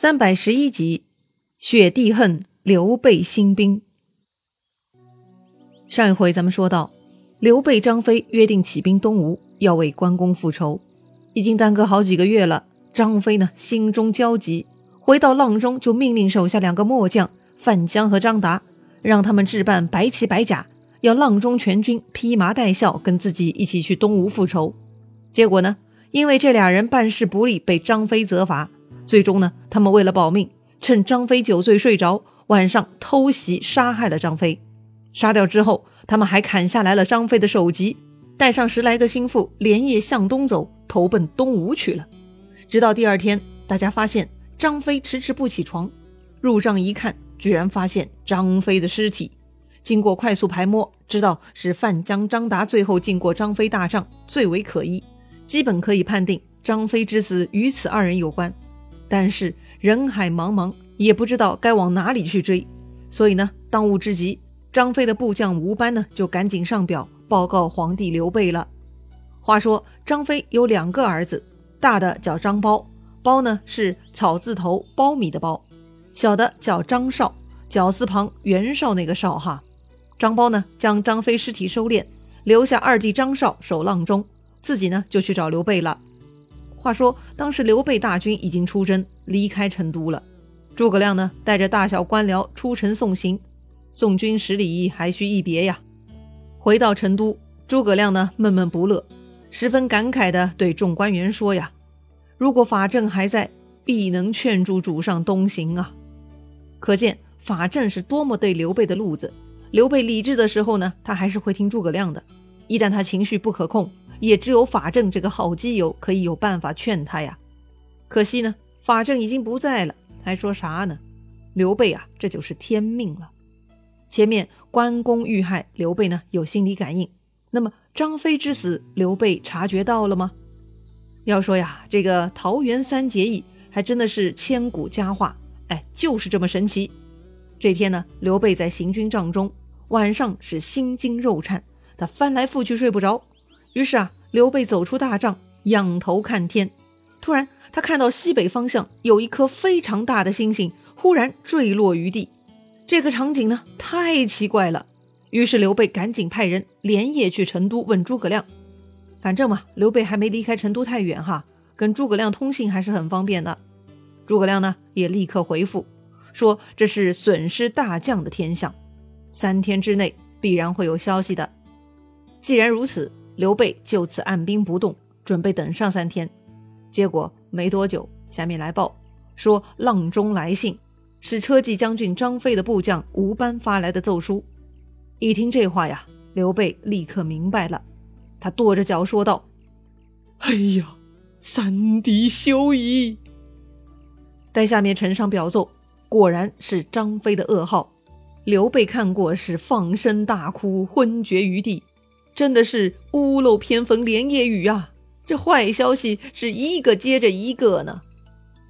三百十一集，雪地恨刘备兴兵。上一回咱们说到，刘备、张飞约定起兵东吴，要为关公复仇，已经耽搁好几个月了。张飞呢，心中焦急，回到阆中就命令手下两个末将范江和张达，让他们置办白旗白甲，要阆中全军披麻戴孝，跟自己一起去东吴复仇。结果呢，因为这俩人办事不力，被张飞责罚。最终呢，他们为了保命，趁张飞酒醉睡着，晚上偷袭杀害了张飞。杀掉之后，他们还砍下来了张飞的首级，带上十来个心腹，连夜向东走，投奔东吴去了。直到第二天，大家发现张飞迟迟不起床，入帐一看，居然发现张飞的尸体。经过快速排摸，知道是范江、张达最后进过张飞大帐，最为可疑，基本可以判定张飞之死与此二人有关。但是人海茫茫，也不知道该往哪里去追，所以呢，当务之急，张飞的部将吴班呢就赶紧上表报告皇帝刘备了。话说张飞有两个儿子，大的叫张苞，苞呢是草字头苞米的苞；小的叫张绍，绞丝旁袁绍那个绍哈。张苞呢将张飞尸体收敛，留下二弟张绍守阆中，自己呢就去找刘备了。话说，当时刘备大军已经出征，离开成都了。诸葛亮呢，带着大小官僚出城送行。送君十里，还需一别呀。回到成都，诸葛亮呢，闷闷不乐，十分感慨地对众官员说：“呀，如果法正还在，必能劝住主上东行啊。”可见法正是多么对刘备的路子。刘备理智的时候呢，他还是会听诸葛亮的；一旦他情绪不可控，也只有法正这个好基友可以有办法劝他呀。可惜呢，法正已经不在了，还说啥呢？刘备啊，这就是天命了。前面关公遇害，刘备呢有心理感应。那么张飞之死，刘备察觉到了吗？要说呀，这个桃园三结义还真的是千古佳话，哎，就是这么神奇。这天呢，刘备在行军帐中，晚上是心惊肉颤，他翻来覆去睡不着。于是啊，刘备走出大帐，仰头看天。突然，他看到西北方向有一颗非常大的星星，忽然坠落于地。这个场景呢，太奇怪了。于是刘备赶紧派人连夜去成都问诸葛亮。反正嘛，刘备还没离开成都太远哈，跟诸葛亮通信还是很方便的。诸葛亮呢，也立刻回复说：“这是损失大将的天象，三天之内必然会有消息的。既然如此。”刘备就此按兵不动，准备等上三天。结果没多久，下面来报说阆中来信，是车骑将军张飞的部将吴班发来的奏书。一听这话呀，刘备立刻明白了，他跺着脚说道：“哎呀，三弟休矣！”待下面呈上表奏，果然是张飞的噩耗。刘备看过，是放声大哭，昏厥于地。真的是屋漏偏逢连夜雨啊！这坏消息是一个接着一个呢。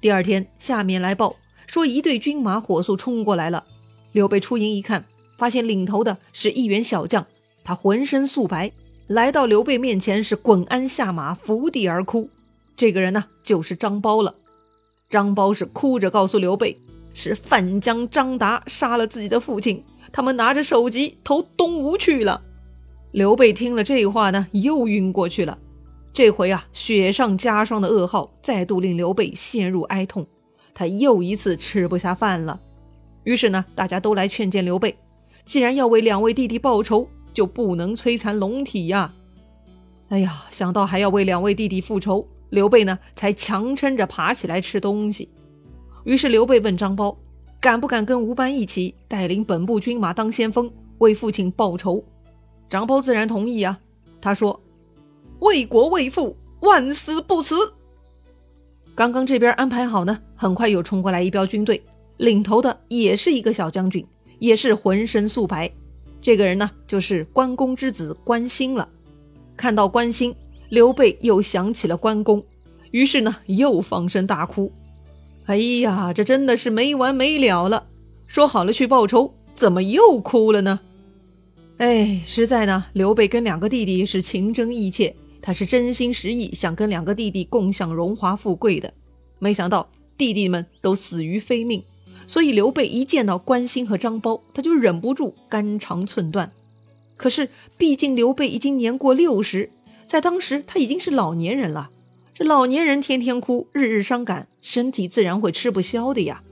第二天，下面来报说一队军马火速冲过来了。刘备出营一看，发现领头的是一员小将，他浑身素白，来到刘备面前是滚鞍下马，伏地而哭。这个人呢，就是张苞了。张苞是哭着告诉刘备，是范江、张达杀了自己的父亲，他们拿着首级投东吴去了。刘备听了这话呢，又晕过去了。这回啊，雪上加霜的噩耗再度令刘备陷入哀痛，他又一次吃不下饭了。于是呢，大家都来劝谏刘备：既然要为两位弟弟报仇，就不能摧残龙体呀！哎呀，想到还要为两位弟弟复仇，刘备呢才强撑着爬起来吃东西。于是刘备问张苞：敢不敢跟吴班一起带领本部军马当先锋，为父亲报仇？张苞自然同意啊，他说：“为国为父，万死不辞。”刚刚这边安排好呢，很快又冲过来一彪军队，领头的也是一个小将军，也是浑身素白。这个人呢，就是关公之子关兴了。看到关兴，刘备又想起了关公，于是呢，又放声大哭。哎呀，这真的是没完没了了！说好了去报仇，怎么又哭了呢？哎，实在呢，刘备跟两个弟弟是情真意切，他是真心实意想跟两个弟弟共享荣华富贵的。没想到弟弟们都死于非命，所以刘备一见到关兴和张苞，他就忍不住肝肠寸断。可是毕竟刘备已经年过六十，在当时他已经是老年人了。这老年人天天哭，日日伤感，身体自然会吃不消的呀。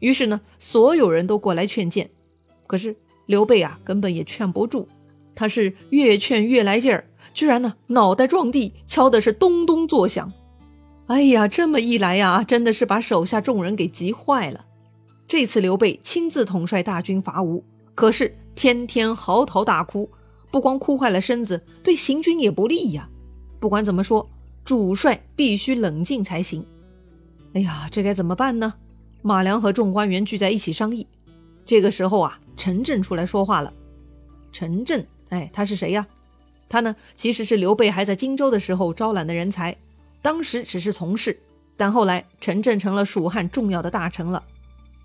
于是呢，所有人都过来劝谏，可是刘备啊，根本也劝不住。他是越劝越来劲儿，居然呢，脑袋撞地，敲的是咚咚作响。哎呀，这么一来呀，真的是把手下众人给急坏了。这次刘备亲自统帅大军伐吴，可是天天嚎啕大哭，不光哭坏了身子，对行军也不利呀。不管怎么说。主帅必须冷静才行。哎呀，这该怎么办呢？马良和众官员聚在一起商议。这个时候啊，陈震出来说话了。陈震，哎，他是谁呀？他呢，其实是刘备还在荆州的时候招揽的人才，当时只是从事，但后来陈震成了蜀汉重要的大臣了。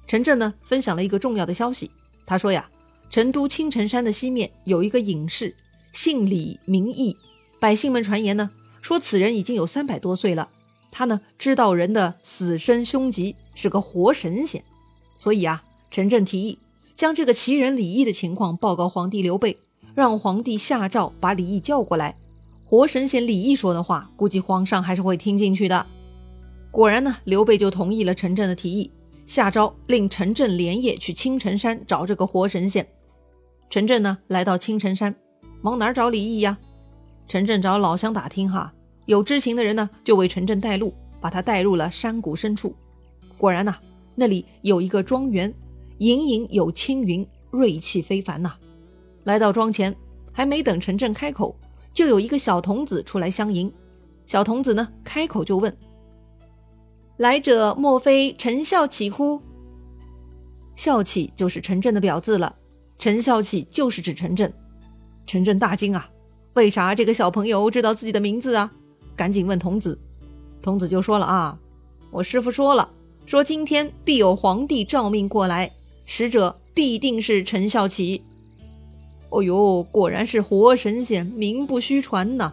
陈震呢，分享了一个重要的消息。他说呀，成都青城山的西面有一个隐士，姓李名义，百姓们传言呢。说此人已经有三百多岁了，他呢知道人的死生凶吉，是个活神仙。所以啊，陈震提议将这个奇人李毅的情况报告皇帝刘备，让皇帝下诏把李毅叫过来。活神仙李毅说的话，估计皇上还是会听进去的。果然呢，刘备就同意了陈震的提议，下诏令陈震连夜去青城山找这个活神仙。陈震呢来到青城山，往哪儿找李毅呀？陈震找老乡打听，哈，有知情的人呢，就为陈震带路，把他带入了山谷深处。果然呐，那里有一个庄园，隐隐有青云，锐气非凡呐。来到庄前，还没等陈震开口，就有一个小童子出来相迎。小童子呢，开口就问：“来者莫非陈孝启乎？”孝启就是陈震的表字了，陈孝启就是指陈震。陈震大惊啊！为啥这个小朋友知道自己的名字啊？赶紧问童子，童子就说了啊，我师傅说了，说今天必有皇帝诏命过来，使者必定是陈孝启。哦呦，果然是活神仙，名不虚传呐！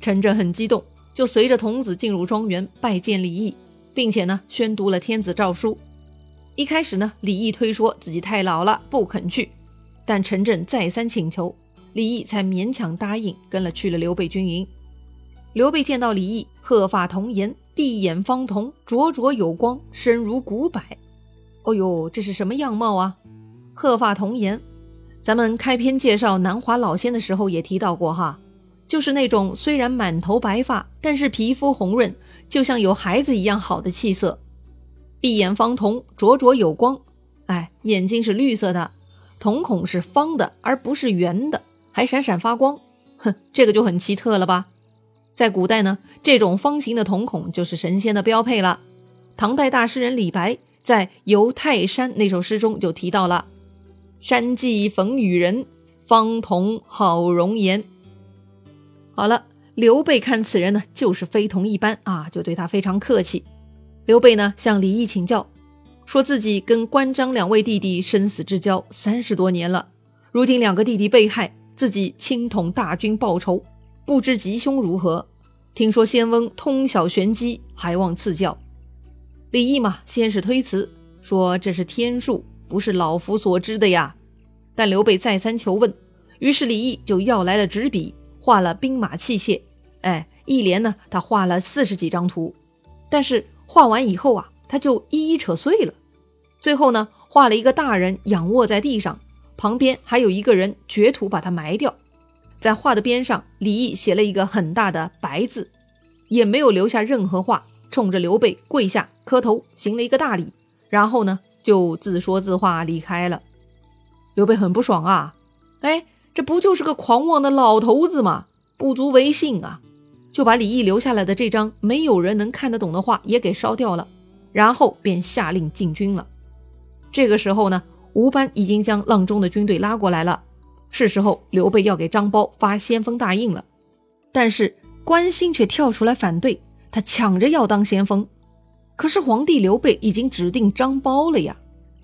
陈震很激动，就随着童子进入庄园拜见李毅，并且呢宣读了天子诏书。一开始呢，李毅推说自己太老了不肯去，但陈震再三请求。李毅才勉强答应，跟了去了刘备军营。刘备见到李毅，鹤发童颜，闭眼方瞳，灼灼有光，身如古柏。哦呦，这是什么样貌啊？鹤发童颜，咱们开篇介绍南华老仙的时候也提到过哈，就是那种虽然满头白发，但是皮肤红润，就像有孩子一样好的气色。闭眼方瞳，灼灼有光。哎，眼睛是绿色的，瞳孔是方的，而不是圆的。还闪闪发光，哼，这个就很奇特了吧？在古代呢，这种方形的瞳孔就是神仙的标配了。唐代大诗人李白在《游泰山》那首诗中就提到了“山际逢雨人，方瞳好容颜”。好了，刘备看此人呢，就是非同一般啊，就对他非常客气。刘备呢，向李毅请教，说自己跟关张两位弟弟生死之交三十多年了，如今两个弟弟被害。自己亲统大军报仇，不知吉凶如何。听说仙翁通晓玄机，还望赐教。李毅嘛，先是推辞，说这是天数，不是老夫所知的呀。但刘备再三求问，于是李毅就要来了纸笔，画了兵马器械。哎，一连呢，他画了四十几张图。但是画完以后啊，他就一一扯碎了。最后呢，画了一个大人仰卧在地上。旁边还有一个人掘土把他埋掉，在画的边上，李毅写了一个很大的“白”字，也没有留下任何话，冲着刘备跪下磕头，行了一个大礼，然后呢就自说自话离开了。刘备很不爽啊，哎，这不就是个狂妄的老头子吗？不足为信啊，就把李毅留下来的这张没有人能看得懂的画也给烧掉了，然后便下令进军了。这个时候呢。吴班已经将阆中的军队拉过来了，是时候刘备要给张苞发先锋大印了。但是关兴却跳出来反对，他抢着要当先锋。可是皇帝刘备已经指定张苞了呀。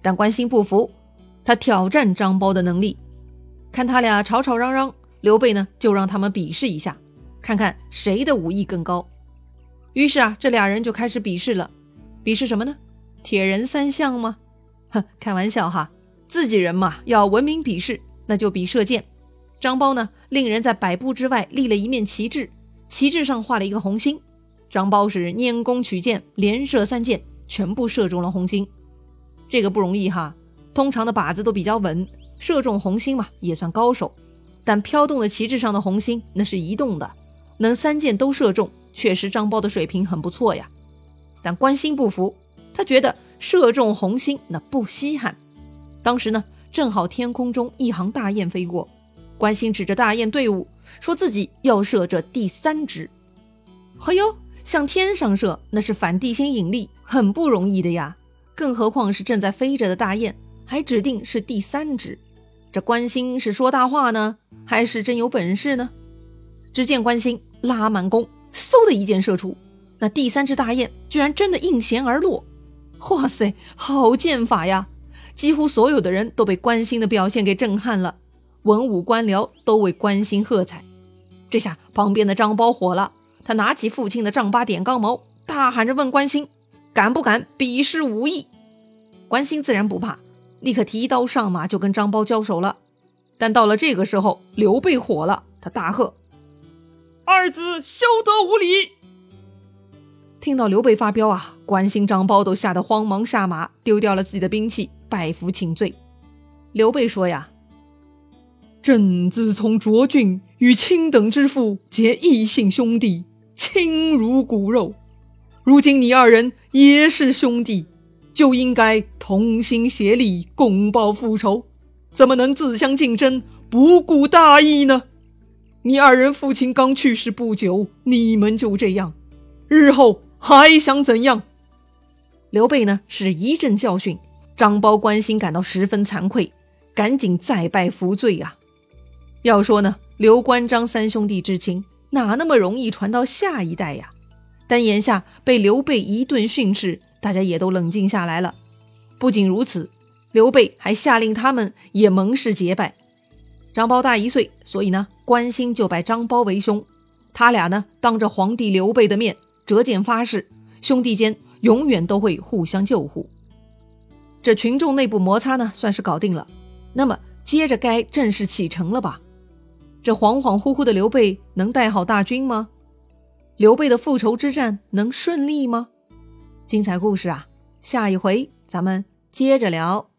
但关兴不服，他挑战张苞的能力。看他俩吵吵嚷嚷，刘备呢就让他们比试一下，看看谁的武艺更高。于是啊，这俩人就开始比试了。比试什么呢？铁人三项吗？哼，开玩笑哈，自己人嘛，要文明比试，那就比射箭。张苞呢，令人在百步之外立了一面旗帜，旗帜上画了一个红心。张苞是拈弓取箭，连射三箭，全部射中了红星。这个不容易哈，通常的靶子都比较稳，射中红星嘛也算高手。但飘动的旗帜上的红心那是移动的，能三箭都射中，确实张苞的水平很不错呀。但关兴不服，他觉得射中红星那不稀罕。当时呢，正好天空中一行大雁飞过。关心指着大雁队伍，说自己要射这第三只。嘿呦，向天上射，那是反地心引力，很不容易的呀。更何况是正在飞着的大雁，还指定是第三只。这关心是说大话呢，还是真有本事呢？只见关心拉满弓，嗖的一箭射出，那第三只大雁居然真的应弦而落。哇塞，好箭法呀！几乎所有的人都被关心的表现给震撼了。文武官僚都为关兴喝彩，这下旁边的张苞火了，他拿起父亲的丈八点钢矛，大喊着问关兴：“敢不敢比试武艺？”关兴自然不怕，立刻提刀上马就跟张苞交手了。但到了这个时候，刘备火了，他大喝：“二子休得无礼！”听到刘备发飙啊，关兴、张苞都吓得慌忙下马，丢掉了自己的兵器，拜服请罪。刘备说呀。朕自从卓俊与卿等之父结异姓兄弟，亲如骨肉。如今你二人也是兄弟，就应该同心协力，共报父仇，怎么能自相竞争，不顾大义呢？你二人父亲刚去世不久，你们就这样，日后还想怎样？刘备呢，是一阵教训，张苞、关心感到十分惭愧，赶紧再拜服罪呀。要说呢，刘关张三兄弟之情哪那么容易传到下一代呀？但眼下被刘备一顿训斥，大家也都冷静下来了。不仅如此，刘备还下令他们也盟誓结拜。张苞大一岁，所以呢，关兴就拜张苞为兄。他俩呢，当着皇帝刘备的面折剑发誓，兄弟间永远都会互相救护。这群众内部摩擦呢，算是搞定了。那么接着该正式启程了吧？这恍恍惚惚的刘备能带好大军吗？刘备的复仇之战能顺利吗？精彩故事啊，下一回咱们接着聊。